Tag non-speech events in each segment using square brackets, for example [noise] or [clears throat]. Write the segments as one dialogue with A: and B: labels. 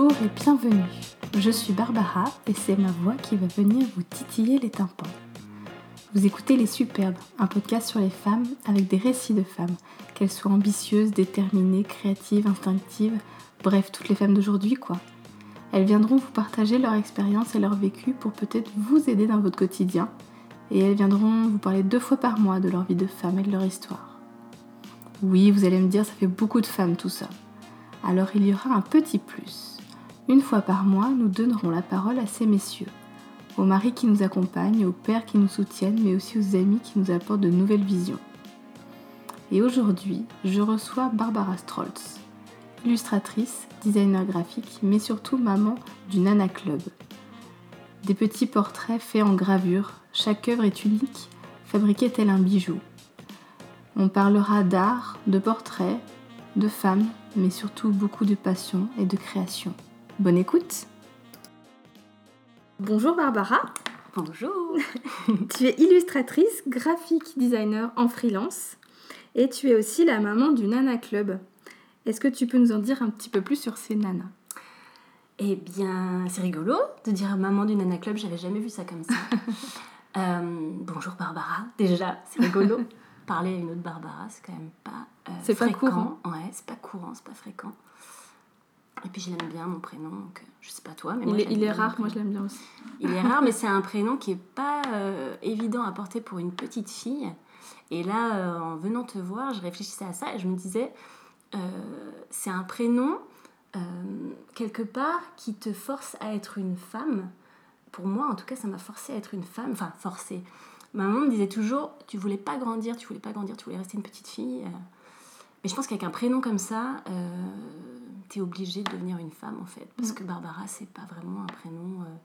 A: Bonjour et bienvenue. Je suis Barbara et c'est ma voix qui va venir vous titiller les tympans. Vous écoutez Les Superbes, un podcast sur les femmes avec des récits de femmes, qu'elles soient ambitieuses, déterminées, créatives, instinctives, bref, toutes les femmes d'aujourd'hui quoi. Elles viendront vous partager leur expérience et leur vécu pour peut-être vous aider dans votre quotidien et elles viendront vous parler deux fois par mois de leur vie de femme et de leur histoire. Oui, vous allez me dire, ça fait beaucoup de femmes tout ça. Alors il y aura un petit plus. Une fois par mois, nous donnerons la parole à ces messieurs, aux maris qui nous accompagnent, aux pères qui nous soutiennent, mais aussi aux amis qui nous apportent de nouvelles visions. Et aujourd'hui, je reçois Barbara Strolz, illustratrice, designer graphique, mais surtout maman du Nana Club. Des petits portraits faits en gravure, chaque œuvre est unique, fabriquée tel un bijou. On parlera d'art, de portraits, de femmes, mais surtout beaucoup de passion et de création. Bonne écoute Bonjour Barbara
B: Bonjour [laughs]
A: Tu es illustratrice, graphique designer en freelance et tu es aussi la maman du Nana Club. Est-ce que tu peux nous en dire un petit peu plus sur ces nanas?
B: Eh bien, c'est rigolo de dire maman du Nana Club, j'avais jamais vu ça comme ça. [laughs] Euh, bonjour Barbara, déjà, c'est rigolo. [laughs] Parler à une autre Barbara, c'est quand même pas euh,
A: C'est pas
B: fréquent.
A: courant.
B: Ouais, c'est pas courant, c'est pas fréquent. Et puis j'aime bien mon prénom, donc euh, je sais pas toi, mais moi
A: Il est, il rare, moi je l'aime bien aussi.
B: Il est rare, [laughs] mais c'est un prénom qui est pas euh, évident à porter pour une petite fille. Et là, euh, en venant te voir, je réfléchissais à ça et je me disais, euh, c'est un prénom quelque part qui te force à être une femme. Pour moi, en tout cas, ça m'a forcé à être une femme. Enfin, forcé. Ma maman me disait toujours, tu voulais pas grandir, tu voulais pas grandir, tu voulais rester une petite fille. Mais je pense qu'avec un prénom comme ça, t'es obligée de devenir une femme en fait. Parce que Barbara, c'est pas vraiment un prénom. euh,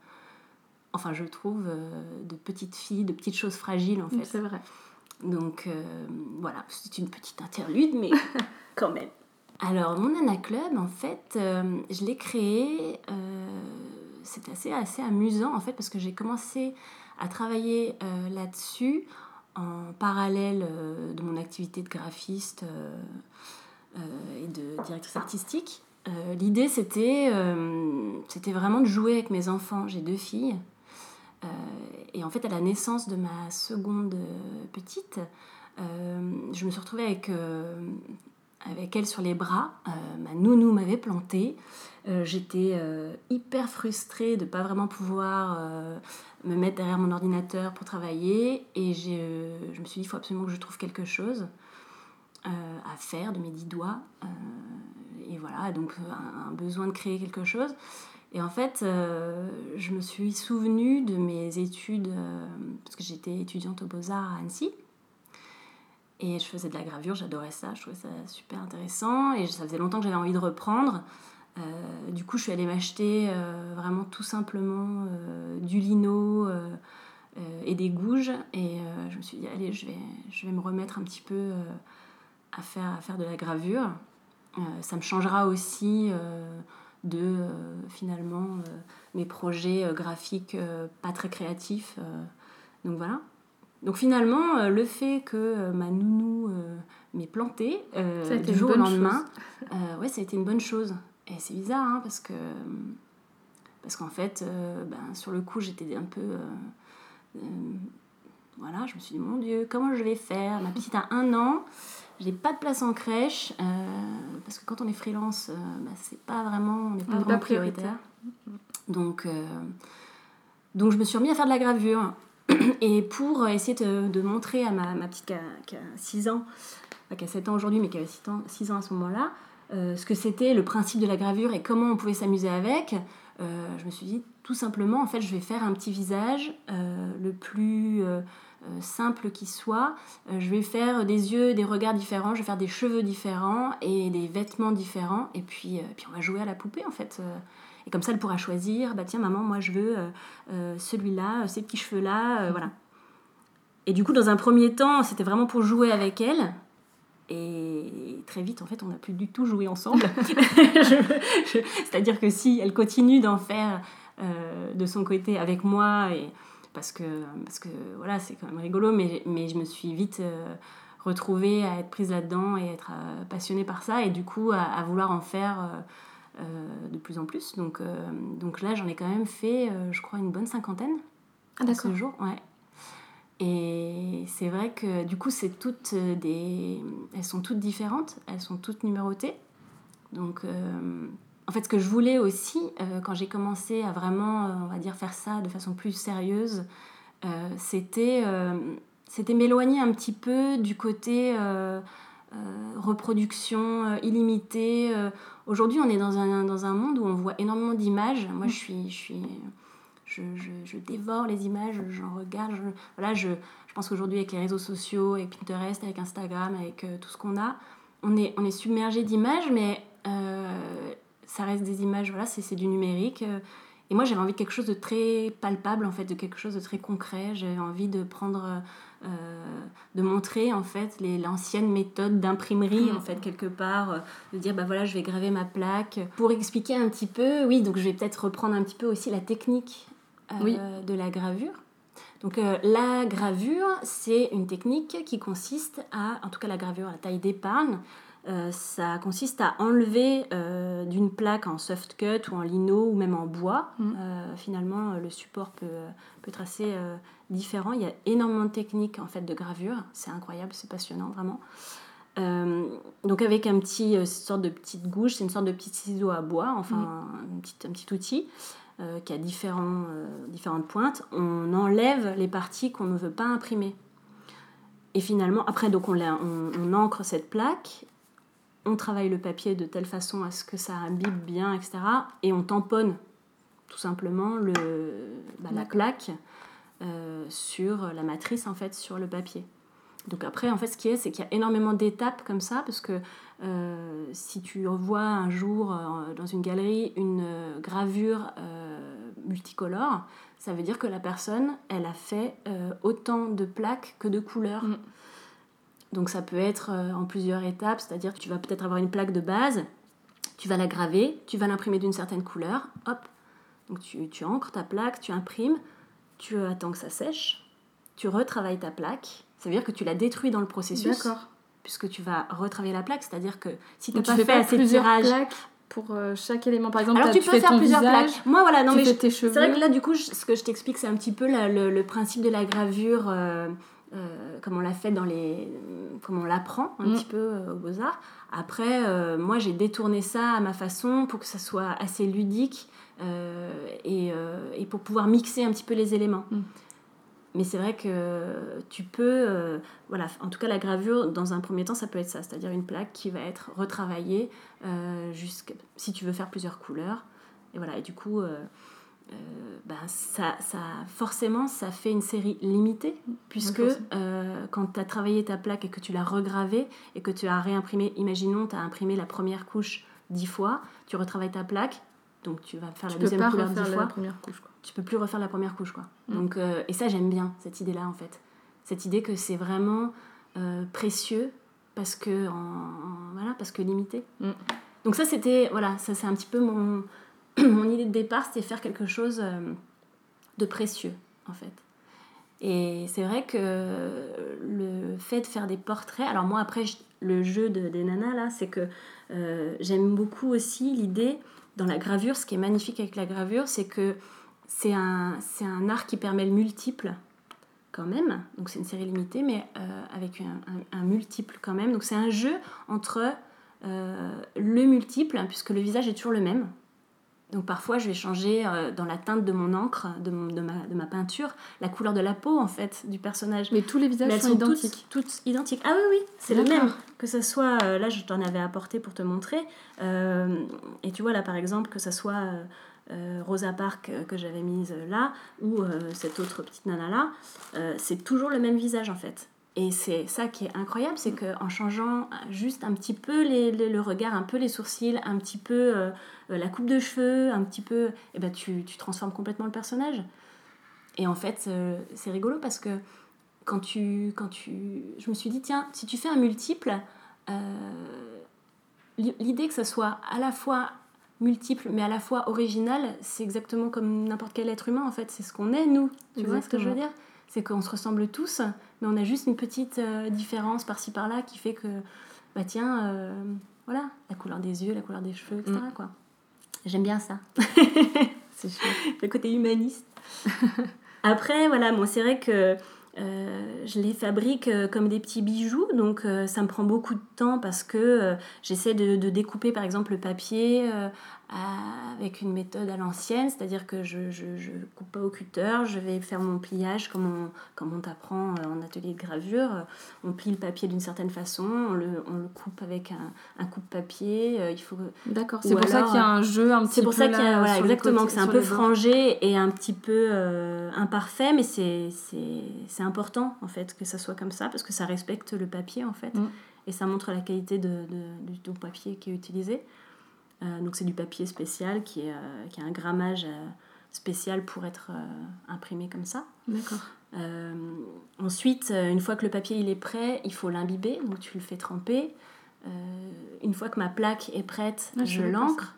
B: enfin, je trouve, euh, de petite fille, de petites choses fragiles en fait.
A: C'est vrai.
B: Donc euh, voilà, c'est une petite interlude, mais [laughs] quand même. Alors, mon Nana Club, en fait, je l'ai créé. c'est assez, assez amusant, en fait, parce que j'ai commencé à travailler là-dessus en parallèle de mon activité de graphiste euh, et de directrice artistique. Euh, L'idée, c'était euh, c'était vraiment de jouer avec mes enfants. J'ai deux filles. Euh, et en fait, à la naissance de ma seconde petite, je me suis retrouvée avec, avec elle sur les bras. Ma nounou m'avait plantée. J'étais hyper frustrée de ne pas vraiment pouvoir me mettre derrière mon ordinateur pour travailler. Et je me suis dit, il faut absolument que je trouve quelque chose à faire de mes dix doigts. Et voilà, donc euh, un, besoin de créer quelque chose. Et en fait, euh, je me suis souvenue de mes études, euh, parce que j'étais étudiante aux Beaux-Arts à Annecy. Et je faisais de la gravure, j'adorais ça, je trouvais ça super intéressant. Et ça faisait longtemps que j'avais envie de reprendre. Du coup, je suis allée m'acheter vraiment tout simplement du lino et des gouges. Et je me suis dit, allez, je vais, je vais me remettre un petit peu à, faire, à faire de la gravure. Euh, ça me changera aussi euh, de euh, finalement mes projets graphiques pas très créatifs. donc voilà. Donc finalement, le fait que ma nounou m'ait plantée du jour au lendemain, ouais, ça a été une bonne chose. Et c'est bizarre, hein, parce que parce qu'en fait, euh, ben, sur le coup, j'étais un peu euh, euh, voilà, je me suis dit mon Dieu, comment je vais faire? Ma petite a un an, j'ai pas de place en crèche euh, parce que quand on est freelance, euh, bah, c'est pas vraiment, on n'est pas
A: pas prioritaire.
B: donc, euh, donc je me suis remis à faire de la gravure. [clears throat] Et pour essayer de, de montrer à ma, ma petite qui a, qui a 6 ans, enfin, qui a 7 ans aujourd'hui, mais qui avait 6 ans, 6 ans à ce moment-là, euh, ce que c'était le principe de la gravure et comment on pouvait s'amuser avec, euh, je me suis dit tout simplement, en fait, je vais faire un petit visage euh, le plus simple qui soit. Euh, je vais faire des yeux, des regards différents, je vais faire des cheveux différents et des vêtements différents. Et puis, euh, puis on va jouer à la poupée, en fait. Euh, et comme ça, elle pourra choisir, bah tiens, maman, moi je veux euh, euh, celui-là, euh, ces petits cheveux-là, euh, voilà. Et du coup, dans un premier temps, c'était vraiment pour jouer avec elle. Et très vite, en fait, on n'a plus du tout joué ensemble. [laughs] [laughs] C'est-à-dire que si elle continue d'en faire euh, de son côté avec moi, et parce que, parce que voilà, c'est quand même rigolo, mais, mais je me suis vite euh, retrouvée à être prise là-dedans et être euh, passionnée par ça, et du coup, à, à vouloir en faire euh, de plus en plus. Donc, donc là, j'en ai quand même fait, je crois, une bonne cinquantaine.
A: Ah, d'accord.
B: Ce jour, ouais. Et c'est vrai que du coup, c'est toutes des... elles sont toutes différentes, elles sont toutes numérotées. Donc, en fait, ce que je voulais aussi, quand j'ai commencé à vraiment, on va dire, faire ça de façon plus sérieuse, c'était c'était m'éloigner un petit peu du côté euh, euh, reproduction euh, illimitée. Aujourd'hui, on est dans un, dans un monde où on voit énormément d'images. Moi, je suis... Je suis je, je, dévore les images, j'en regarde. Je, voilà, je, je pense qu'aujourd'hui, avec les réseaux sociaux, avec Pinterest, avec Instagram, avec tout ce qu'on a, on est, on est submergé d'images, mais ça reste des images, voilà, c'est du numérique. Et moi, j'avais envie de quelque chose de très palpable, en fait, de quelque chose de très concret. J'avais envie de prendre euh, de montrer en fait l'ancienne méthode d'imprimerie en fait quelque part, euh, de dire bah voilà je vais graver ma plaque pour expliquer un petit peu, oui donc je vais peut-être reprendre un petit peu aussi la technique euh, de la gravure. Donc la gravure, c'est une technique qui consiste à, en tout cas la gravure à taille d'épargne, ça consiste à enlever d'une plaque en soft cut ou en lino ou même en bois. Mm. finalement, le support peut, peut être assez différents. Il y a énormément de techniques en fait de gravure. C'est incroyable, c'est passionnant vraiment. Euh, donc avec un petit euh, sorte de petite gouge, c'est une sorte de petit ciseau à bois, enfin un, petit, un, petit, outil euh, qui a différents, différentes pointes. On enlève les parties qu'on ne veut pas imprimer. Et finalement, après donc on, on, on, encre cette plaque, on travaille le papier de telle façon à ce que ça imbibe bien, etc. Et on tamponne tout simplement le, bah, la plaque euh, sur la matrice, en fait, sur le papier. Donc après, en fait, ce qui est, c'est qu'il y a énormément d'étapes comme ça, parce que euh, si tu revois un jour euh, dans une galerie une gravure multicolore, ça veut dire que la personne, elle a fait autant de plaques que de couleurs. Mm. Donc ça peut être en plusieurs étapes, c'est-à-dire que tu vas peut-être avoir une plaque de base, tu vas la graver, tu vas l'imprimer d'une certaine couleur, hop, donc tu, tu encres ta plaque, tu imprimes, tu attends que ça sèche, tu retravailles ta plaque, ça veut dire que tu la détruis dans le processus. D'accord. Puisque tu vas retravailler la plaque, c'est-à-dire que si tu n'as pas fait assez de tirage.
A: plaques pour euh, chaque élément. Par exemple,
B: Alors tu peux faire plusieurs plaques. Moi, voilà, non, mais c'est vrai que là, du coup, ce que je t'explique, c'est un petit peu le, principe de la gravure. Euh, euh, comme on l'a fait dans les comme on l'apprend un mm. petit peu aux beaux arts après moi j'ai détourné ça à ma façon pour que ça soit assez ludique euh, euh, et, pour pouvoir mixer un petit peu les éléments. Mm. Mais c'est vrai que tu peux, euh, voilà, en tout cas la gravure, dans un premier temps, ça peut être ça, c'est-à-dire une plaque qui va être retravaillée jusqu'à, si tu veux faire plusieurs couleurs. Et voilà, et du coup, ben ça, ça, forcément, ça fait une série limitée, puisque quand tu as travaillé ta plaque et que tu l'as regravée et que tu as réimprimé, imaginons, tu as imprimé la première couche dix fois, tu retravailles ta plaque, donc tu vas faire la deuxième couleur dix fois. Couche. Tu peux plus refaire la première couche, quoi. Mm. Donc, euh, et ça, j'aime bien cette idée-là, en fait. Cette idée que c'est vraiment euh, précieux parce que, en, voilà, parce que limité. Mm. Donc ça, c'était, voilà, ça c'est un petit peu mon, [clears throat] mon idée de départ, c'était faire quelque chose euh, de précieux, en fait. Et c'est vrai que le fait de faire des portraits, alors moi après, le jeu de, des nanas là, c'est que j'aime beaucoup aussi l'idée dans la gravure, ce qui est magnifique avec la gravure, c'est que c'est un, un art qui permet le multiple quand même. Donc c'est une série limitée, mais euh, avec un, multiple quand même. Donc c'est un jeu entre euh, le multiple, puisque le visage est toujours le même. Donc parfois, je vais changer euh, dans la teinte de mon encre, de, de, ma, de, ma, peinture, la couleur de la peau en fait du personnage.
A: Mais tous les visages sont, identiques.
B: Toutes, identiques. Ah oui, oui, c'est le même. Que ce soit, euh, là, je t'en avais apporté pour te montrer. Euh, et tu vois là, par exemple, que ce soit Rosa Parks que j'avais mise là ou cette autre petite nana là, c'est toujours le même visage en fait. Et c'est ça qui est incroyable, c'est qu'en changeant juste un petit peu les, le regard, un peu les sourcils, un petit peu euh, la coupe de cheveux, un petit peu, eh ben tu, tu transformes complètement le personnage. Et en fait, euh, c'est rigolo parce que quand tu, quand tu... Je me suis dit, tiens, si tu fais un multiple, euh, l'idée que ça soit à la fois multiple mais à la fois original, c'est exactement comme n'importe quel être humain en fait, c'est ce qu'on est nous. Tu vois ce que je veux dire? C'est qu'on se ressemble tous, mais on a juste une petite euh, différence par-ci par-là qui fait que, bah tiens, euh, voilà, la couleur des yeux, la couleur des cheveux, etc. Mm. Quoi. J'aime bien ça. [laughs]
A: C'est chouette.
B: le côté humaniste. [laughs] Après, voilà, bon, c'est vrai que euh, je les fabrique euh, comme des petits bijoux, donc euh, ça me prend beaucoup de temps parce que j'essaie de, de, découper par exemple le papier avec une méthode à l'ancienne, c'est-à-dire que je, je, je, coupe pas au cutter, je vais faire mon pliage comme on, comme on t'apprend en atelier de gravure. On plie le papier d'une certaine façon, on le, on le, coupe avec un, un coupe-papier. il faut.
A: D'accord. C'est pour ça qu'il y a un jeu un petit peu.
B: C'est pour ça qu'il y a voilà, exactement que c'est un peu frangé et un petit peu imparfait, mais c'est c'est important en fait que ça soit comme ça parce que ça respecte le papier en fait mm. et ça montre la qualité de, du papier qui est utilisé. Euh, donc c'est du papier spécial qui, est, euh, qui a un grammage euh, spécial pour être imprimé comme ça.
A: D'accord.
B: ensuite, une fois que le papier il est prêt, il faut l'imbiber, donc tu le fais tremper. une fois que ma plaque est prête, ah, je l'encre.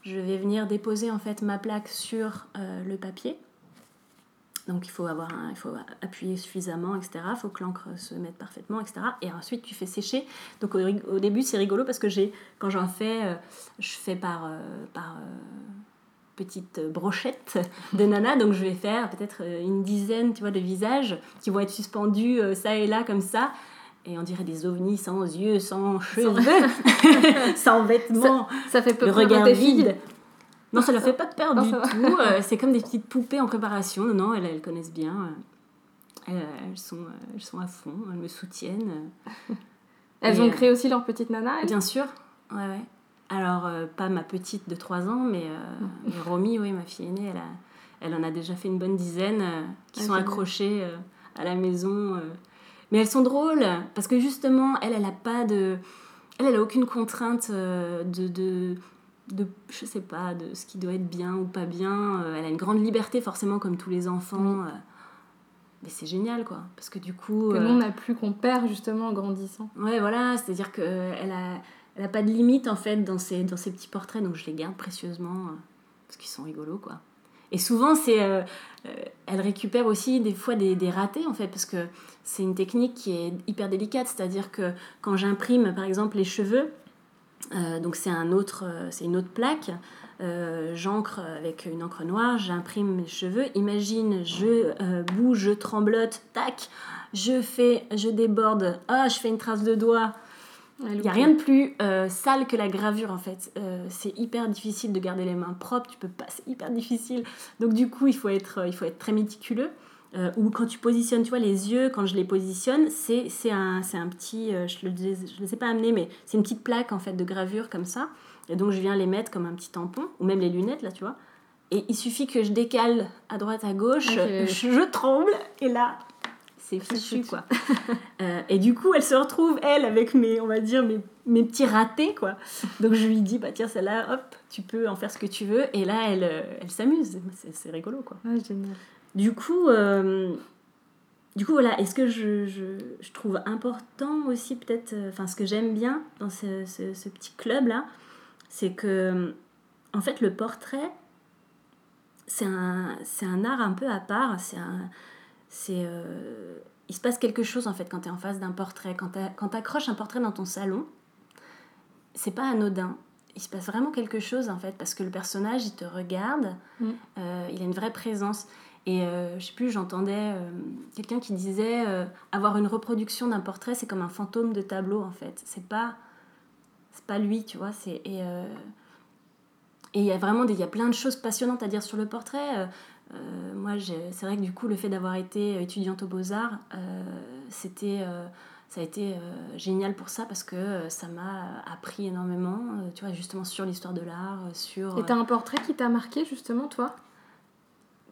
B: Je vais venir déposer en fait ma plaque sur le papier. Donc il faut, avoir il faut appuyer suffisamment, etc. Il faut que l'encre se mette parfaitement, etc. Et ensuite tu fais sécher. Donc au, début c'est rigolo parce que j'ai, quand j'en fais, euh, je fais par, euh, par euh, petite brochette de nana. Donc je vais faire peut-être une dizaine tu vois, de visages qui vont être suspendus ça et là comme ça. Et on dirait des ovnis sans yeux, sans cheveux, sans [laughs] vêtements.
A: Ça, fait peu
B: le regard vide. Non, ça ne leur fait pas peur du tout. Euh, [laughs] c'est comme des petites poupées en préparation. Non, elles, elles connaissent bien. Elles, elles, sont, elles sont à fond, elles me soutiennent.
A: Elles ont créé aussi leur petite nana
B: Bien sûr, ouais, ouais. Alors, euh, pas ma petite de 3 ans, mais, euh, Romy, oui, ma fille aînée, elle, a, elle en a déjà fait une bonne dizaine qui ah, sont accrochées à la maison. Mais elles sont drôles, parce que justement, elle, elle a pas de... Elle, elle a aucune contrainte de, de de, je sais pas, de ce qui doit être bien ou pas bien. Euh, elle a une grande liberté, forcément, comme tous les enfants. Euh, mais c'est génial, quoi. Parce que du coup.
A: Que nous, on n'a plus qu'on perd, justement, en grandissant.
B: Ouais, voilà. C'est-à-dire qu'elle a, elle a pas de limite, en fait, dans ses, dans ses petits portraits. Donc, je les garde précieusement. Euh, parce qu'ils sont rigolos, quoi. Et souvent, c'est, elle récupère aussi des fois des, des, ratés, en fait, parce que c'est une technique qui est hyper délicate. C'est-à-dire que quand j'imprime, par exemple, les cheveux, euh, donc c'est un autre, euh, c'est une autre plaque. Euh, j'encre avec une encre noire, j'imprime mes cheveux. Imagine, je bouge, je tremblote, tac, je fais, je déborde, ah, je fais une trace de doigt. Il n'y a rien de plus sale que la gravure en fait. c'est hyper difficile de garder les mains propres, tu peux pas, c'est hyper difficile. Donc du coup, il faut être, il faut être très méticuleux. Euh, ou quand tu positionnes, tu vois, les yeux, quand je les positionne, c'est un, un petit, euh, je ne le, je pas amener, mais c'est une petite plaque en fait de gravure comme ça. Et donc je viens les mettre comme un petit tampon, ou même les lunettes là, tu vois. Et il suffit que je décale à droite, à gauche, je, tremble, et là, c'est fichu quoi. [laughs] euh, et du coup, elle se retrouve, elle, avec mes, on va dire, mes, mes petits ratés quoi. Donc je lui dis, bah tiens, celle-là, hop, tu peux en faire ce que tu veux. Et là, elle, euh, elle s'amuse. C'est rigolo quoi.
A: Ah, génial.
B: Du coup, euh, du coup voilà, est-ce que je, je, je, trouve important aussi peut-être, euh, enfin ce que j'aime bien dans ce, ce, ce petit club-là, c'est que en fait le portrait, c'est un, un art un peu à part, c'est un... C'est, euh, il se passe quelque chose en fait quand tu es en face d'un portrait. Quand tu accroches un portrait dans ton salon, c'est pas anodin il se passe vraiment quelque chose en fait parce que le personnage il te regarde mm. il a une vraie présence et euh, je sais plus, j'entendais euh, quelqu'un qui disait euh, avoir une reproduction d'un portrait, c'est comme un fantôme de tableau en fait. C'est pas, c'est pas lui, tu vois. C'est et il y a vraiment des, y a plein de choses passionnantes à dire sur le portrait. moi, c'est vrai que du coup, le fait d'avoir été étudiante aux Beaux Arts, c'était ça a été génial pour ça parce que ça m'a appris énormément, tu vois, justement sur l'histoire de l'art, sur...
A: Et t'as un portrait qui t'a marqué, justement, toi?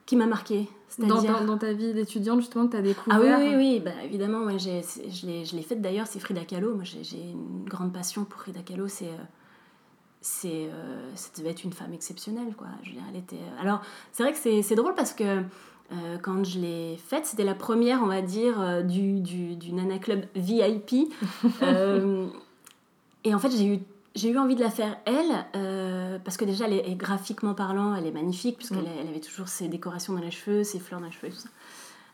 B: Qui m'a marqué.
A: Dans, dans, ta vie d'étudiante, justement, que tu as découvert
B: Ah oui, oui, oui. Bah, évidemment, moi, je l'ai faite d'ailleurs, c'est Frida Kahlo. Moi, j'ai une grande passion pour Frida Kahlo. C'est. Euh, c'est euh, ça devait être une femme exceptionnelle, quoi. Je veux dire, elle était... Euh, alors, c'est vrai que c'est drôle parce que quand je l'ai faite, c'était la première, on va dire, du, du, du Nana Club VIP. [laughs] et en fait, j'ai eu j'ai eu envie de la faire elle, euh, parce que déjà, elle est, graphiquement parlant, elle est magnifique, puisqu'elle mm. elle avait toujours ses décorations dans les cheveux, ses fleurs dans les cheveux et tout ça.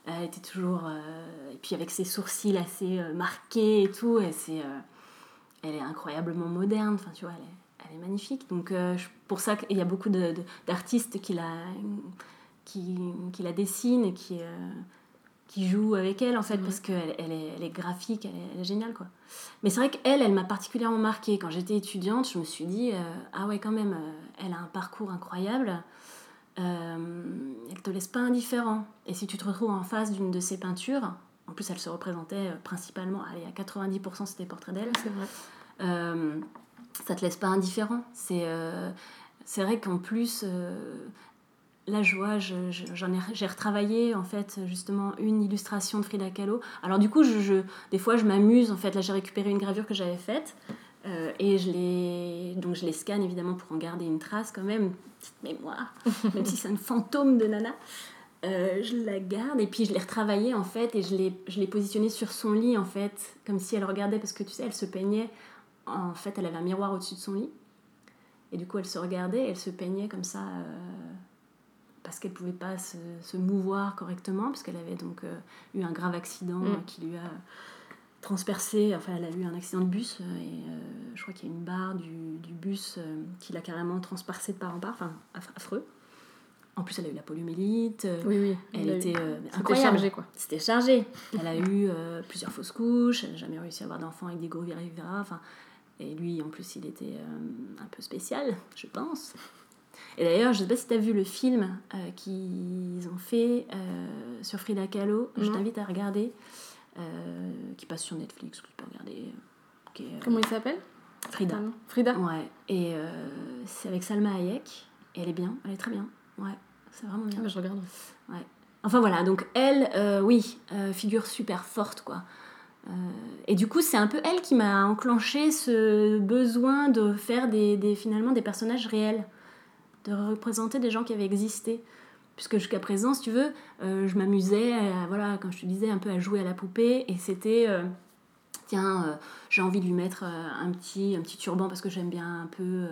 B: Elle était toujours. Euh, et puis avec ses sourcils assez euh, marqués et tout, et c'est, elle est incroyablement moderne, enfin tu vois, elle elle est magnifique. Donc, pour ça qu'il y a beaucoup d'artistes qui la, qui, qui, la dessinent et qui, qui jouent avec elle, en fait, parce qu'elle elle est, elle est, graphique, elle est, géniale, quoi. Mais c'est vrai qu'elle, elle, m'a particulièrement marquée. Quand j'étais étudiante, je me suis dit, ah ouais, quand même, elle a un parcours incroyable. elle te laisse pas indifférent. Et si tu te retrouves en face d'une de ses peintures, en plus, elle se représentait principalement, allez, à 90% c'était portraits d'elle.
A: C'est vrai.
B: Euh, ça te laisse pas indifférent. C'est euh, c'est vrai qu'en plus, euh, la joie, j'en ai, j'ai retravaillé en fait justement une illustration de Frida Kahlo. Alors du coup, je, des fois, je m'amuse en fait. Là, j'ai récupéré une gravure que j'avais faite. et je les, donc je les scanne évidemment pour en garder une trace quand même, petite mémoire, [laughs] même si c'est un fantôme de Nana. je la garde et puis je l'ai retravaillée en fait et je l'ai, je l'ai positionnée sur son lit en fait, comme si elle regardait parce que tu sais, elle se peignait en fait, elle avait un miroir au-dessus de son lit. Et du coup, elle se regardait, elle se peignait comme ça, euh, parce qu'elle ne pouvait pas se, se, mouvoir correctement, parce qu'elle avait donc euh, eu un grave accident mm. qui lui a transpercé, enfin, elle a eu un accident de bus, euh, et je crois qu'il y a une barre du, du bus qui l'a carrément transpercé de part en part, enfin, affreux. En plus, elle a eu la poliomyélite.
A: Oui, oui.
B: Elle était
A: C'était chargé, quoi.
B: C'était chargé. Elle a eu plusieurs fausses couches. Elle n'a jamais réussi à avoir d'enfant avec des gros virus. Enfin, et lui, en plus, il était euh, un peu spécial, je pense. Et d'ailleurs, je ne sais pas si tu as vu le film euh, qu'ils ont fait euh, sur Frida Kahlo. Je t'invite à regarder. qui passe sur Netflix, que tu peux regarder.
A: Comment il s'appelle?
B: Frida.
A: Frida?
B: Ouais. Et c'est avec Salma Hayek. Et elle est bien, elle est très bien. Ouais, c'est vraiment bien.
A: Ah bah, je regarde.
B: Ouais. Enfin voilà, donc elle, oui, figure super forte, quoi. Euh, et du coup, c'est un peu elle qui m'a enclenché ce besoin de faire des, des, finalement des personnages réels, de représenter des gens qui avaient existé. Puisque jusqu'à présent, si tu veux, euh, je m'amusais, voilà, comme je te disais, un peu à jouer à la poupée. Et c'était, euh, tiens, j'ai envie de lui mettre un, petit, un petit turban parce que j'aime bien un peu,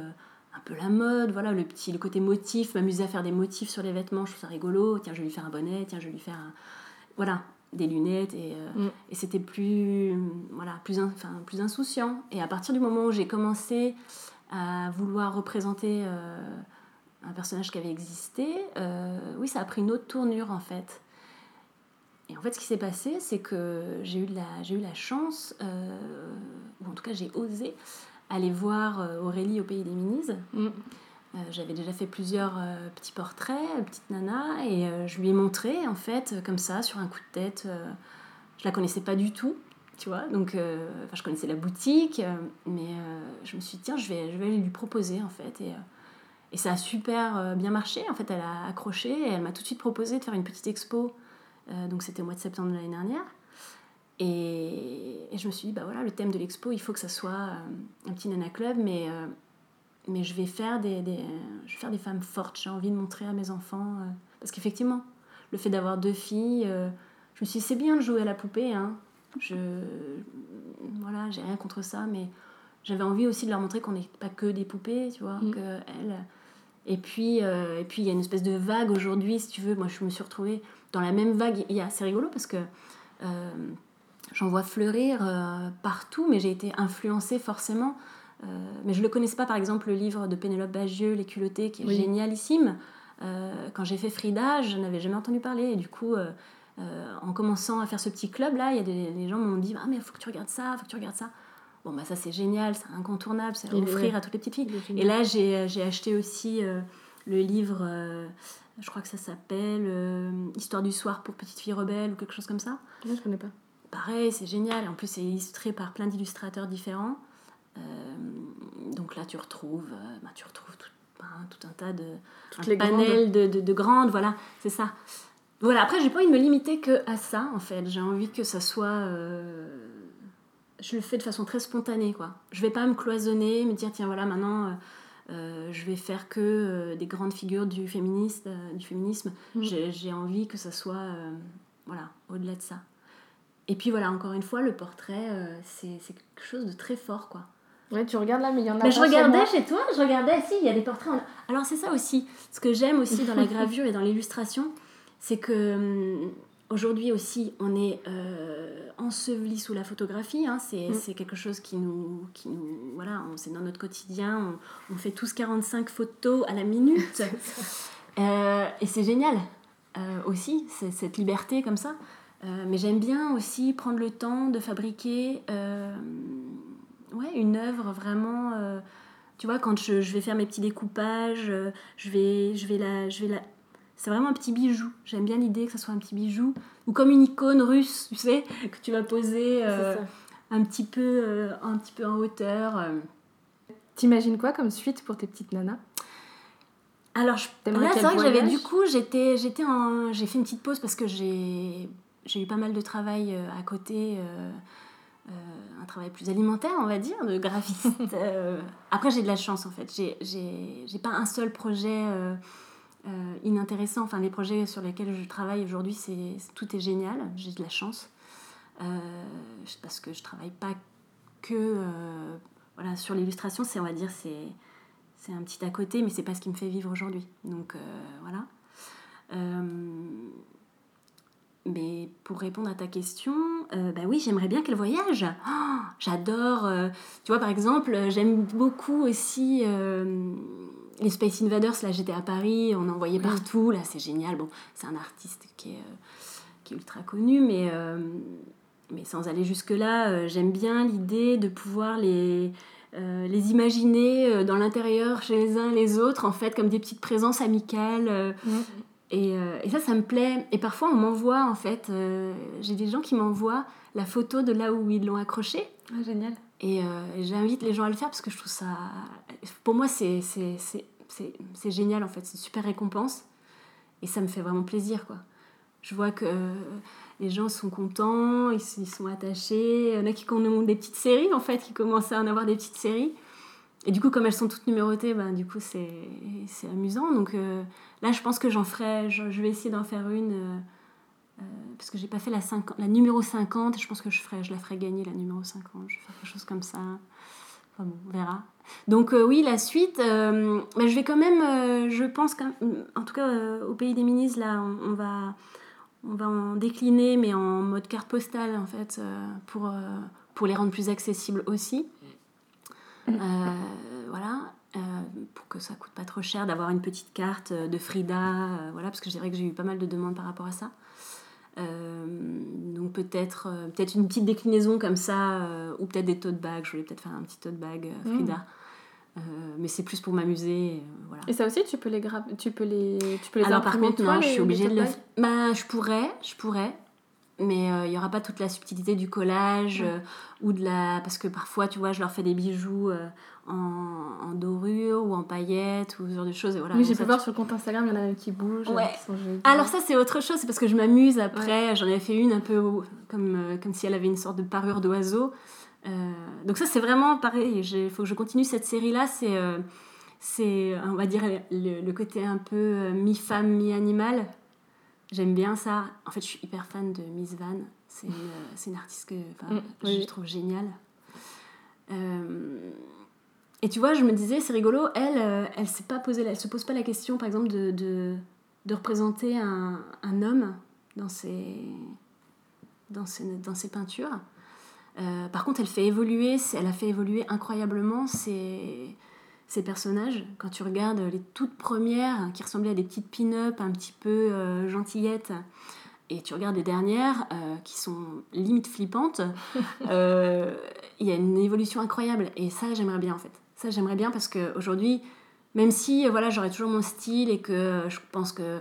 B: un peu la mode, voilà, le, petit, le côté motif, m'amuser à faire des motifs sur les vêtements, je trouve ça rigolo. Tiens, je vais lui faire un bonnet, tiens, je vais lui faire un... Voilà, des lunettes et, euh, mm. et c'était plus, voilà, plus, enfin, plus insouciant. Et à partir du moment où j'ai commencé à vouloir représenter euh, un personnage qui avait existé, euh, oui, ça a pris une autre tournure en fait. Et en fait, ce qui s'est passé, c'est que j'ai eu, la, j'ai eu la chance, ou en tout cas j'ai osé, aller voir Aurélie au Pays des Minises. Mm. Euh, j'avais déjà fait plusieurs euh, petits portraits, petite nana, et euh, je lui ai montré, en fait, comme ça, sur un coup de tête. je la connaissais pas du tout, tu vois, donc je connaissais la boutique, mais je me suis dit, tiens, je vais, je vais lui proposer, en fait. Et, et ça a super bien marché. En fait, elle a accroché et elle m'a tout de suite proposé de faire une petite expo. donc c'était au mois de septembre de l'année dernière. Et, et, je me suis dit, bah voilà, le thème de l'expo, il faut que ça soit un petit nana club, mais mais je vais faire des, des, je vais faire des femmes fortes. J'ai envie de montrer à mes enfants. Euh, parce qu'effectivement, le fait d'avoir deux filles, euh, je me suis dit, c'est bien de jouer à la poupée. Hein. Je, voilà, j'ai rien contre ça, mais j'avais envie aussi de leur montrer qu'on n'est pas que des poupées, tu vois. Mm. Elles, et puis, euh, et puis il y a une espèce de vague aujourd'hui, si tu veux. Moi, je me suis retrouvée dans la même vague. Il y a, c'est rigolo parce que j'en vois fleurir partout, mais j'ai été influencée forcément euh, mais je ne le connaissais pas, par exemple, le livre de Pénélope Bagieux, Les culottés, qui est génialissime. Euh, quand j'ai fait Frida, je n'avais jamais entendu parler. Et du coup, euh, en commençant à faire ce petit club-là, il y a des, gens m'ont dit Ah, mais il faut que tu regardes ça, il faut que tu regardes ça. Bon, bah ça, c'est génial, c'est incontournable, c'est à offrir à toutes les petites filles. Et là, j'ai acheté aussi le livre, je crois que ça s'appelle Histoire du soir pour petites filles rebelles ou quelque chose comme ça.
A: je ne connais pas.
B: Pareil, c'est génial. En plus, c'est illustré par plein d'illustrateurs différents. Euh, donc là, tu retrouves, euh, bah, tu retrouves tout, tout, un tas de un panel de, de, grandes, voilà, c'est ça. Voilà, après, j'ai pas envie de me limiter que à ça, en fait. J'ai envie que ça soit. Euh, je le fais de façon très spontanée, quoi. Je vais pas me cloisonner, me dire, tiens, voilà, maintenant. je vais faire que des grandes figures du, féministe, du féminisme. Mm. J'ai envie que ça soit voilà, au-delà de ça. Et puis voilà, encore une fois, le portrait, c'est quelque chose de très fort, quoi.
A: Ouais, tu regardes là, mais il y en a
B: mais Je regardais chez, toi, je regardais, si, il y a des portraits. Alors, c'est ça aussi. Ce que j'aime aussi dans la [laughs] gravure et dans l'illustration, c'est que hum, aujourd'hui aussi, on est euh, enseveli sous la photographie. Hein.
A: Mm.
B: C'est quelque chose qui nous, qui nous voilà, c'est dans notre quotidien. On, on fait tous 45 photos à la minute. [laughs] Euh, et c'est génial euh, aussi, cette liberté comme ça. Mais j'aime bien aussi prendre le temps de fabriquer ouais, une œuvre vraiment. tu vois, quand je, je vais faire mes petits découpages, je vais, je vais la, je vais la. C'est vraiment un petit bijou. J'aime bien l'idée que ce soit un petit bijou ou comme une icône russe, tu sais, [laughs] que tu vas poser euh, un petit peu, euh, un petit peu en hauteur. euh.
A: T'imagines quoi comme suite pour tes petites nanas?
B: Alors, je, c'est vrai que j'avais du coup, j'étais, j'étais en, j'ai fait une petite pause parce que j'ai, j'ai eu pas mal de travail à côté, un travail plus alimentaire, on va dire, de graphiste. [laughs] Après, j'ai de la chance en fait. J'ai, j'ai, j'ai pas un seul projet euh, inintéressant. Enfin, les projets sur lesquels je travaille aujourd'hui, c'est, tout est génial. J'ai de la chance Euh, parce que je travaille pas que euh, voilà sur l'illustration. C'est, on va dire, c'est c'est un petit à côté, mais c'est pas ce qui me fait vivre aujourd'hui. Donc voilà. Mais pour répondre à ta question, bah oui, j'aimerais bien qu'elle voyage. Oh, J'adore. tu vois, par exemple, j'aime beaucoup aussi les Space Invaders. Là, j'étais à Paris, on en voyait partout. Là, c'est génial. Bon, c'est un artiste qui est, euh, qui est ultra connu, mais, euh, mais sans aller jusque-là, euh, j'aime bien l'idée de pouvoir les, euh, les imaginer euh, dans l'intérieur chez les uns et les autres, en fait, comme des petites présences amicales. euh, et, et ça, ça me plaît. Et parfois, on m'envoie, en fait, j'ai des gens qui m'envoient la photo de là où ils l'ont accroché.
A: Ah, génial.
B: Et j'invite les gens à le faire parce que je trouve ça. Pour moi, c'est génial, en fait. C'est une super récompense. Et ça me fait vraiment plaisir, quoi. Je vois que euh, les gens sont contents, ils, sont attachés. Il y en a qui ont des petites séries, en fait, qui commencent à en avoir des petites séries. Et du coup, comme elles sont toutes numérotées, ben, du coup, c'est amusant. Donc euh, là, je pense que j'en ferai, je, vais essayer d'en faire une. euh, parce que j'ai pas fait la, 50 la numéro 50, et je pense que je, ferai, je la ferai gagner la numéro 50. Je vais faire quelque chose comme ça. Enfin bon, on verra. Donc euh, oui, la suite, euh, mais je vais quand même, euh, je pense, quand en tout cas euh, au Pays des Ministres, là, on, on va, on va en décliner, mais en mode carte postale, en fait, pour, pour les rendre plus accessibles aussi. Euh, voilà, pour que ça coûte pas trop cher d'avoir une petite carte de Frida, voilà, parce que je dirais que j'ai eu pas mal de demandes par rapport à ça. Donc peut-être euh, peut-être une petite déclinaison comme ça, euh, ou peut-être des tote bags. Je voulais peut-être faire un petit tote bag euh, Frida. Euh, mais c'est plus pour m'amuser, euh, voilà.
A: Et ça aussi, tu peux les gra- tu peux les, tu peux les
B: Alors par contre, non, je suis obligée de le. Bah, je pourrais, je pourrais, mais euh, il n'y aura pas toute la subtilité du collage euh, ou de la. Parce que parfois, tu vois, je leur fais des bijoux euh, en, en dorure ou en paillettes ou ce genre de choses. Et voilà,
A: Oui, j'ai pu voir sur le compte Instagram, il y en a même qui bougent.
B: Ouais.
A: qui sont jolis.
B: alors ça c'est autre chose, c'est parce que je m'amuse après. J'en avais fait une un peu comme, euh, comme si elle avait une sorte de parure d'oiseau. Euh, donc ça c'est vraiment pareil. Il faut que je continue cette série là. C'est euh, c'est on va dire le, le côté un peu euh, mi-femme mi-animal. J'aime bien ça. En fait je suis hyper fan de Miss Van. C'est une, euh, c'est une artiste que
A: Mm,
B: je
A: oui.
B: trouve géniale. Euh, et tu vois, je me disais, c'est rigolo, elle, euh, elle s'est pas elle se pose pas la question, par exemple, de, de, de représenter un, un homme dans ses, dans ses, dans ses peintures. Euh, par contre, elle fait évoluer, elle a fait évoluer incroyablement ses, ses personnages. Quand tu regardes les toutes premières, hein, qui ressemblaient à des petites pin-up un petit peu euh, gentillettes, et tu regardes les dernières, euh, qui sont limite flippantes, [laughs] euh, il y a une évolution incroyable. Et ça, j'aimerais bien en fait. Ça, j'aimerais bien parce qu'aujourd'hui, même si voilà, j'aurais toujours mon style et que je pense que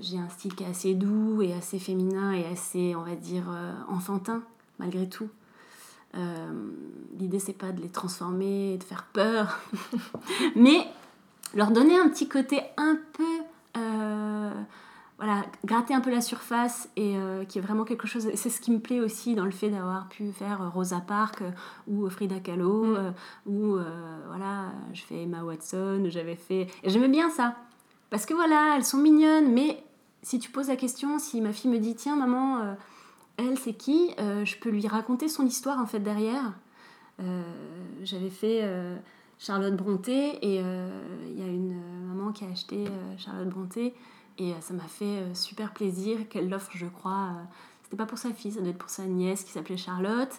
B: j'ai un style qui est assez doux et assez féminin et assez, on va dire, enfantin, malgré tout. Euh, L'idée, c'est pas de les transformer de faire peur, [laughs] mais leur donner un petit côté un peu. euh, voilà, gratter un peu la surface et euh, qui est vraiment quelque chose. C'est ce qui me plaît aussi dans le fait d'avoir pu faire Rosa Parks euh, ou Frida Kahlo
A: Mm.
B: euh, ou voilà, je fais Emma Watson, j'avais fait. Et j'aimais bien ça parce que voilà, elles sont mignonnes, mais si tu poses la question, si ma fille me dit tiens maman, elle c'est qui Euh, Je peux lui raconter son histoire en fait derrière. Euh, j'avais fait euh, Charlotte Bronté et il y a une maman qui a acheté Charlotte Bronté et ça m'a fait super plaisir qu'elle l'offre, je crois. c'était pas pour sa fille, ça doit être pour sa nièce qui s'appelait Charlotte.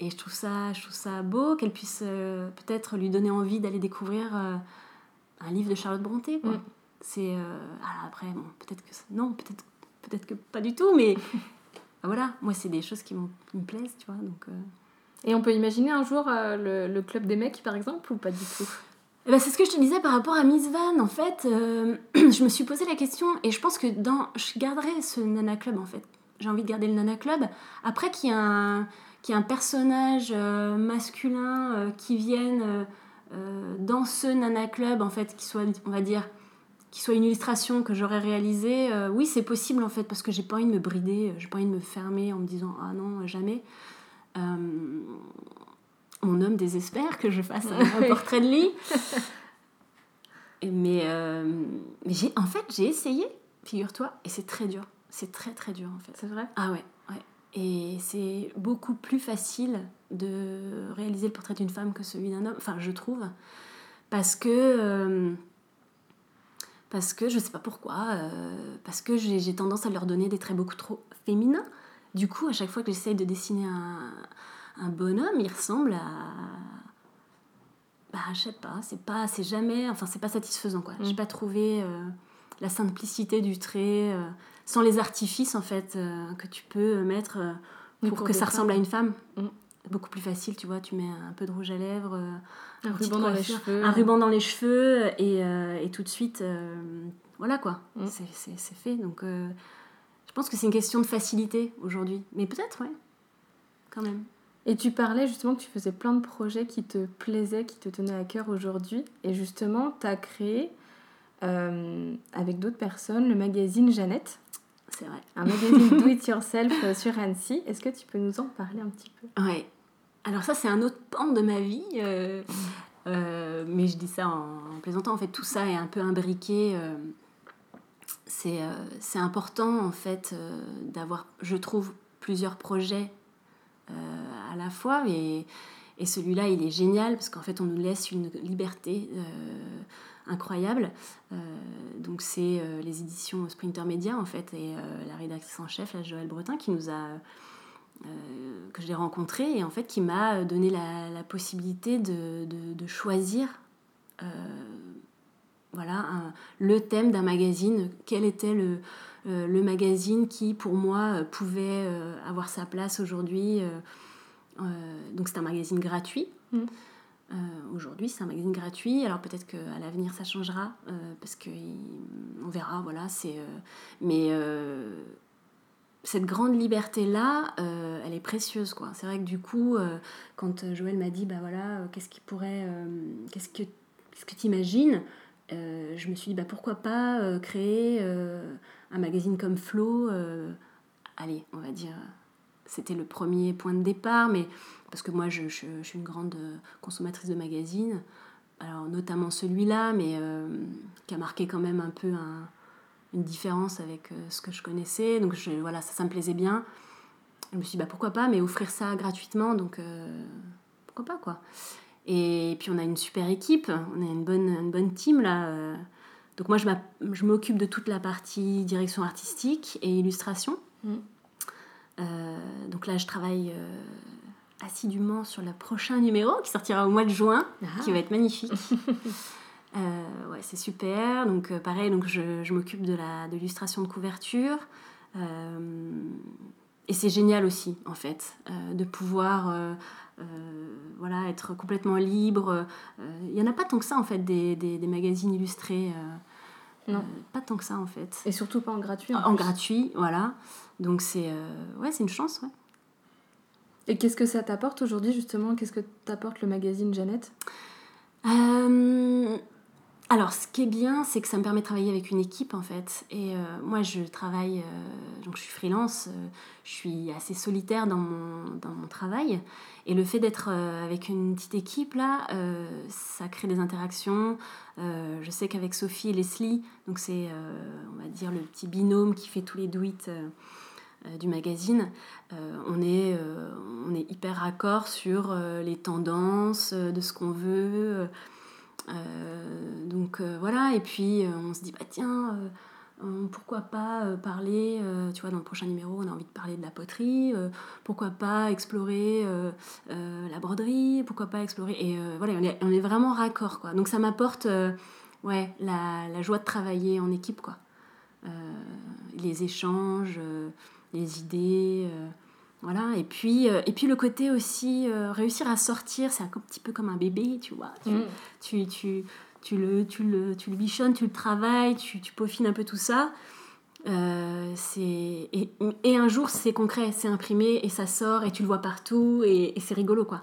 B: Et je trouve ça, je trouve ça beau qu'elle puisse euh, peut-être lui donner envie d'aller découvrir euh, un livre de Charlotte Brontë. Quoi.
A: Mm.
B: C'est euh, alors après, bon, peut-être que ça- non, peut-être peut-être que pas du tout, mais [laughs] voilà, moi c'est des choses qui, me plaisent, tu vois. Donc euh,
A: Et on peut imaginer un jour euh, le, le club des mecs, par exemple, ou pas du tout?
B: Eh ben, c'est ce que je te disais par rapport à Miss Van. En fait, euh, [clears throat] je me suis posé la question et je pense que dans, je garderai ce Nana Club en fait. J'ai envie de garder le Nana Club. Après, qu'il y a un, un personnage masculin qui vienne dans ce Nana Club, en fait, qui soit, on va dire, qui soit une illustration que j'aurais réalisée, euh, oui, c'est possible en fait, parce que j'ai pas envie de me brider, euh, j'ai pas envie de me fermer en me disant ah non, jamais. Euh, mon homme désespère que je fasse un, portrait de lui. Et [laughs] mais euh, mais j'ai, en fait, j'ai essayé, figure-toi, et c'est très dur. C'est très très dur en fait.
A: C'est vrai?
B: Ah ouais, ouais. Et c'est beaucoup plus facile de réaliser le portrait d'une femme que celui d'un homme, enfin je trouve. Parce que... parce que je sais pas pourquoi, euh, parce que j'ai j'ai tendance à leur donner des traits beaucoup trop féminins. Du coup, à chaque fois que j'essaye de dessiner un, un bonhomme, il ressemble à. Bah, je sais pas, c'est pas, c'est jamais, enfin, c'est pas satisfaisant quoi. J'ai
A: Mm.
B: pas trouvé euh, la simplicité du trait, euh, sans les artifices en fait que tu peux mettre pour, que ça ressemble à une femme.
A: Mm.
B: Beaucoup plus facile, tu vois, tu mets un peu de rouge à lèvres, euh,
A: Un ruban dans les cheveux.
B: un ruban dans les cheveux et, euh, et tout de suite, euh, voilà quoi,
A: Mm.
B: c'est fait. Donc euh, je pense que c'est une question de facilité aujourd'hui, mais peut-être, ouais, quand même.
A: Et tu parlais justement que tu faisais plein de projets qui te plaisaient, qui te tenaient à cœur aujourd'hui. Et justement, tu as créé, euh, avec d'autres personnes, le magazine Jeannette,
B: C'est vrai.
A: un magazine do it yourself euh, sur Annecy. Est-ce que tu peux nous en parler un petit peu?
B: Ouais. Alors ça, c'est un autre pan de ma vie. euh, euh, mais je dis ça en, plaisantant. En fait, tout ça est un peu imbriqué. euh, c'est important, en fait, d'avoir, je trouve, plusieurs projets à la fois. Et, et celui-là, il est génial parce qu'en fait, on nous laisse une liberté incroyable. Euh, donc, c'est euh, les éditions Sprinter Media, en fait, et euh, la rédactrice en chef, la Joëlle Bretin, qui nous a que j'ai rencontré et en fait qui m'a donné la, possibilité de, de- choisir voilà, le thème d'un magazine, quel était le, le magazine qui pour moi pouvait avoir sa place aujourd'hui. donc c'est un magazine gratuit.
A: Mhm.
B: Euh, aujourd'hui c'est un magazine gratuit, alors peut-être qu'à l'avenir ça changera, euh, parce qu'on verra, voilà, c'est... euh, mais cette grande liberté là elle est précieuse quoi. C'est vrai que du coup quand Joël m'a dit bah voilà qu'est-ce qui pourrait qu'est-ce que qu'est-ce que tu imagines je me suis dit bah pourquoi pas créer un magazine comme Flo allez on va dire c'était le premier point de départ mais parce que moi je, je- suis une grande euh, consommatrice de magazines alors notamment celui-là mais euh, qui a marqué quand même un peu un, une différence avec euh, ce que je connaissais. Donc je, voilà, ça, me plaisait bien. Je me suis dit, bah, pourquoi pas, mais offrir ça gratuitement, donc pourquoi pas, quoi. Et puis on a une super équipe, on a une bonne, une bonne team, là. Donc moi, je m'occupe de toute la partie direction artistique et illustration.
A: Mm.
B: Euh, donc là, je travaille euh, assidûment sur le prochain numéro qui sortira au mois de juin,
A: Ah.
B: qui va être magnifique. [laughs] Euh, ouais, c'est super. Donc pareil, donc je, je m'occupe de la de l'illustration de couverture. Et c'est génial aussi, en fait, de pouvoir voilà, être complètement libre. Il n'y en a pas tant que ça, en fait, des, des, des magazines illustrés.
A: Non.
B: pas tant que ça, en fait.
A: Et surtout pas en gratuit.
B: En, gratuit, voilà. Donc c'est euh, ouais, c'est une chance, ouais.
A: Et qu'est-ce que ça t'apporte aujourd'hui justement? Qu'est-ce que t'apporte le magazine Jeannette?
B: Euh, alors, ce qui est bien, c'est que ça me permet de travailler avec une équipe, en fait. Et euh, moi, je travaille, donc je suis freelance, je suis assez solitaire dans mon, dans mon travail. Et le fait d'être avec une petite équipe, là, ça crée des interactions. Je sais qu'avec Sophie et Leslie, donc c'est, on va dire, le petit binôme qui fait tous les euh, du magazine, euh, on, est, euh, on est hyper raccord sur euh, les tendances, euh, de ce qu'on veut. euh, donc euh, voilà, et puis euh, on se dit, bah tiens, euh, pourquoi pas parler, tu vois, dans le prochain numéro, on a envie de parler de la poterie, pourquoi pas explorer la broderie, pourquoi pas explorer. Et voilà, on est, on est, vraiment raccord, quoi. Donc ça m'apporte ouais, la, la, joie de travailler en équipe, quoi. les échanges, les idées. Voilà, et puis, et puis le côté aussi, réussir à sortir, c'est un petit peu comme un bébé, tu vois. Tu, mm. tu, tu, tu le, tu le, tu le bichonnes, tu le travailles, tu, tu peaufines un peu tout ça. Euh, et, et, un jour, c'est concret, c'est imprimé et ça sort et tu le vois partout et, c'est rigolo quoi.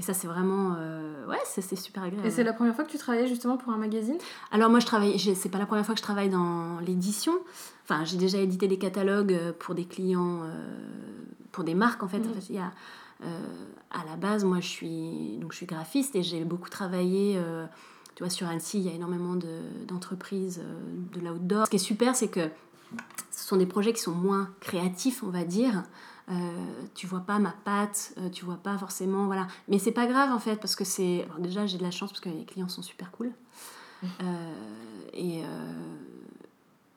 B: Et ça, c'est vraiment. Euh, ouais, c'est super agréable.
A: Et c'est la première fois que tu travaillais justement pour un magazine?
B: Alors, moi, je travaille. C'est pas la première fois que je travaille dans l'édition. Enfin, j'ai déjà édité des catalogues euh, pour des clients, pour des marques en fait. En fait il y a, à la base, moi, je suis, donc, je suis graphiste et j'ai beaucoup travaillé tu vois, sur Annecy, il y a énormément d'entreprises de, de l'outdoor. Ce qui est super, c'est que ce sont des projets qui sont moins créatifs, on va dire. Euh, tu vois pas ma patte, euh, tu vois pas forcément, voilà. Mais c'est pas grave en fait, parce que c'est. déjà, j'ai de la chance parce que les clients sont super cool. Mmh. [laughs] Euh, et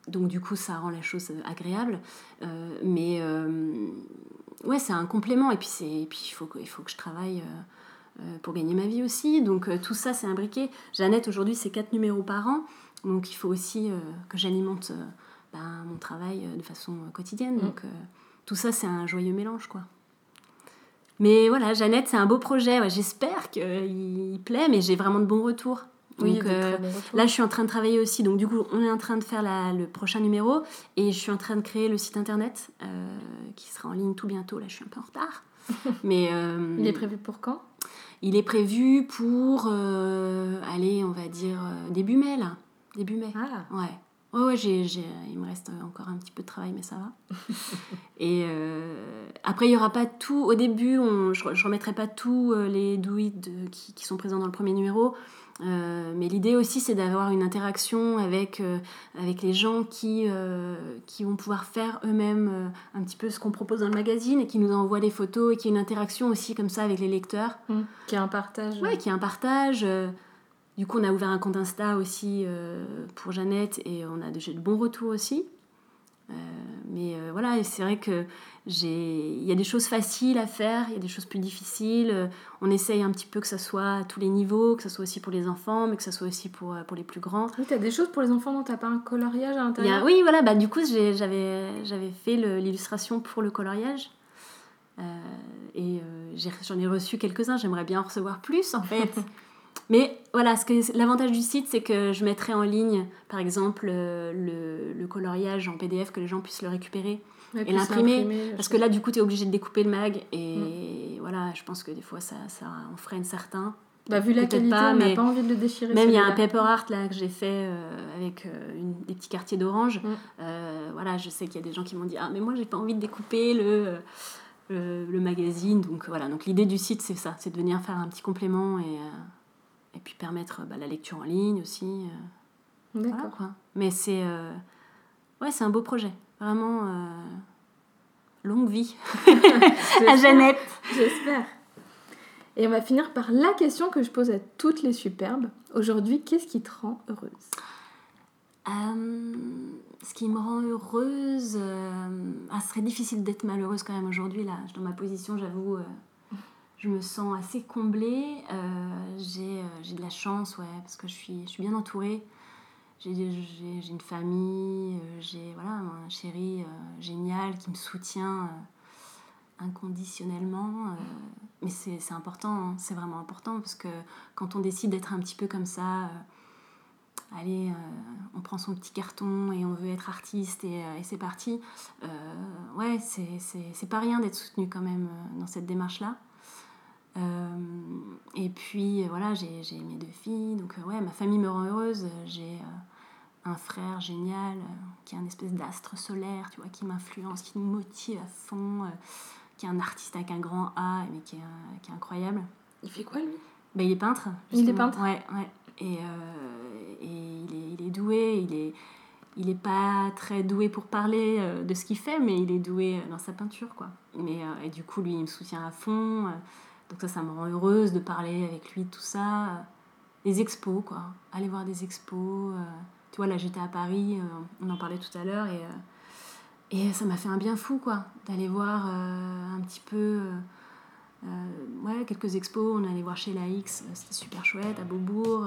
B: donc, du coup, ça rend la chose agréable. mais ouais, c'est un complément. Et puis, il faut, il faut que je travaille pour gagner ma vie aussi. Donc euh, tout ça, c'est imbriqué. Jeannette, aujourd'hui, c'est 4 numéros par an. Donc il faut aussi euh, que j'alimente ben, mon travail de façon quotidienne. Mm. Donc tout ça, c'est un joyeux mélange, quoi. Mais voilà, Jeannette, c'est un beau projet. J'espère qu'il plaît, mais j'ai vraiment de bons retours. Donc là, je suis en train de travailler aussi. Donc du coup, on est en train de faire le prochain numéro et je suis en train de créer le site internet qui sera en ligne tout bientôt. Là, je suis un peu en retard. [laughs] mais
A: il est prévu pour quand?
B: Il est prévu pour, euh, aller, on va dire, euh, début mai, là. Début mai. Ah. Ouais. Ouais, ouais j'ai, il me reste encore un petit peu de travail, mais ça va. [laughs] et euh, après, il n'y aura pas tout. Au début, on, je ne remettrai pas tous les douilles qui, qui, sont présents dans le premier numéro. Euh, mais l'idée aussi, c'est d'avoir une interaction avec, euh, avec les gens qui, euh, qui vont pouvoir faire eux-mêmes un petit peu ce qu'on propose dans le magazine et qui nous envoient des photos et qui y une interaction aussi comme ça avec les lecteurs.
A: Mmh. Qui est un partage.
B: Ouais, qui est un partage. Du coup, on a ouvert un compte Insta aussi pour Jeannette et on a de, de bons retours aussi. mais voilà, c'est vrai que il y a des choses faciles à faire, il y a des choses plus difficiles. On essaye un petit peu que ça soit à tous les niveaux, que ça soit aussi pour les enfants, mais que ça soit aussi pour, euh, pour les plus grands.
A: Oui, tu as des choses pour les enfants dont tu n'as pas un coloriage à l'intérieur?
B: Oui, voilà, bah, du coup, j'avais fait l'illustration pour le coloriage. Euh, et euh, j'en ai, reçu quelques-uns, j'aimerais bien en recevoir plus en fait. [laughs] Mais voilà, l'avantage du site, c'est que je mettrai en ligne, par exemple, le, le, coloriage en PDF, que les gens puissent le récupérer et l'imprimer. Parce que là, du coup, tu es obligé de découper le mag. Et mm. voilà, je pense que des fois, ça, ça en freine certains.
A: Bah, vu la qualité, pas, on n'a pas envie de le déchirer.
B: Même il y a un paper art là que j'ai fait euh, avec euh, une, des petits quartiers d'orange. Mm. Euh, voilà, je sais qu'il y a des gens qui m'ont dit Ah, mais moi, j'ai pas envie de découper le, le, magazine. Donc voilà, donc l'idée du site, c'est ça c'est de venir faire un petit complément et, et puis permettre bah, la lecture en ligne aussi. D'accord. quoi. Mais c'est ouais, c'est un beau projet. Vraiment, euh, longue vie [laughs] à Jeannette.
A: J'espère. Et on va finir par la question que je pose à toutes les superbes. Aujourd'hui, qu'est-ce qui te rend heureuse?
B: Euh, Ce qui me rend heureuse, euh, ah, ce serait difficile d'être malheureuse quand même aujourd'hui. Là, dans ma position, j'avoue, je me sens assez comblée. j'ai de la chance, ouais, parce que je suis, je suis bien entourée j'ai une famille, euh, j'ai voilà, un chéri euh, génial qui me soutient euh, inconditionnellement. mais c'est important, hein, c'est vraiment important parce que quand on décide d'être un petit peu comme ça, allez, on prend son petit carton et on veut être artiste et, et c'est parti. ouais, c'est pas rien d'être soutenu quand même dans cette démarche-là. Et puis voilà, j'ai mes deux filles, donc ouais, ma famille me rend heureuse. J'ai un frère génial, euh, qui est un espèce d'astre solaire, tu vois, qui m'influence, qui me motive à fond, euh, qui est un artiste avec un grand A, mais qui est, qui est incroyable.
A: Il fait quoi lui?
B: Ben, Il est peintre.
A: Il est peintre?
B: Ouais, ouais. Et, euh, et il, est, il, est, doué, il est, il est pas très doué pour parler de ce qu'il fait, mais il est doué dans sa peinture, quoi. Mais, et du coup, lui, il me soutient à fond. Donc ça, ça me rend heureuse de parler avec lui, tout ça. Les expos, quoi. Aller voir des expos tu vois, là j'étais à Paris, on en parlait tout à l'heure, et, et ça m'a fait un bien fou, quoi, d'aller voir un petit peu. ouais, quelques expos, on allait voir chez la X, c'était super chouette, à Beaubourg.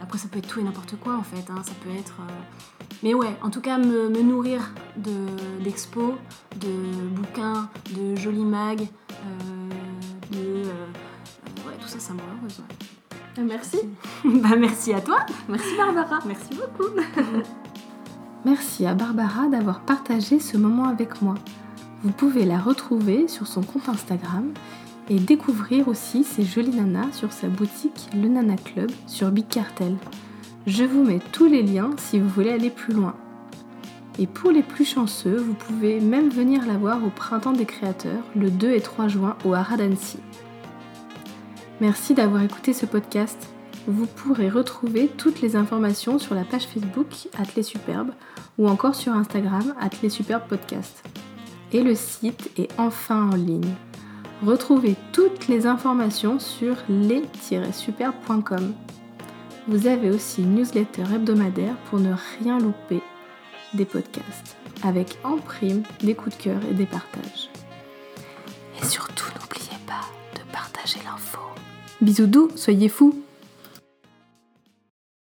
B: après, ça peut être tout et n'importe quoi en fait, hein, ça peut être. Mais ouais, en tout cas, me, nourrir d'expos, de, bouquins, de jolis mags, de. Ça, ça me rend heureuse.
A: Merci. [laughs]
B: bah, merci à toi.
A: Merci Barbara.
B: Merci beaucoup. [laughs]
A: merci à Barbara d'avoir partagé ce moment avec moi. Vous pouvez la retrouver sur son compte Instagram et découvrir aussi ses jolies nanas sur sa boutique Le Nana Club sur Big Cartel. Je vous mets tous les liens si vous voulez aller plus loin. Et pour les plus chanceux, vous pouvez même venir la voir au Printemps des Créateurs le 2 et 3 juin au Haras d'Annecy. Merci d'avoir écouté ce podcast. Vous pourrez retrouver toutes les informations sur la page Facebook Athlé Superbe ou encore sur Instagram Athlé Superbe Podcast. Et le site est enfin en ligne. Retrouvez toutes les informations sur les-superbe.com. Vous avez aussi une newsletter hebdomadaire pour ne rien louper des podcasts, avec en prime des coups de cœur et des partages. Et surtout, n'oubliez pas de partager l'info. Bisous doux, soyez fous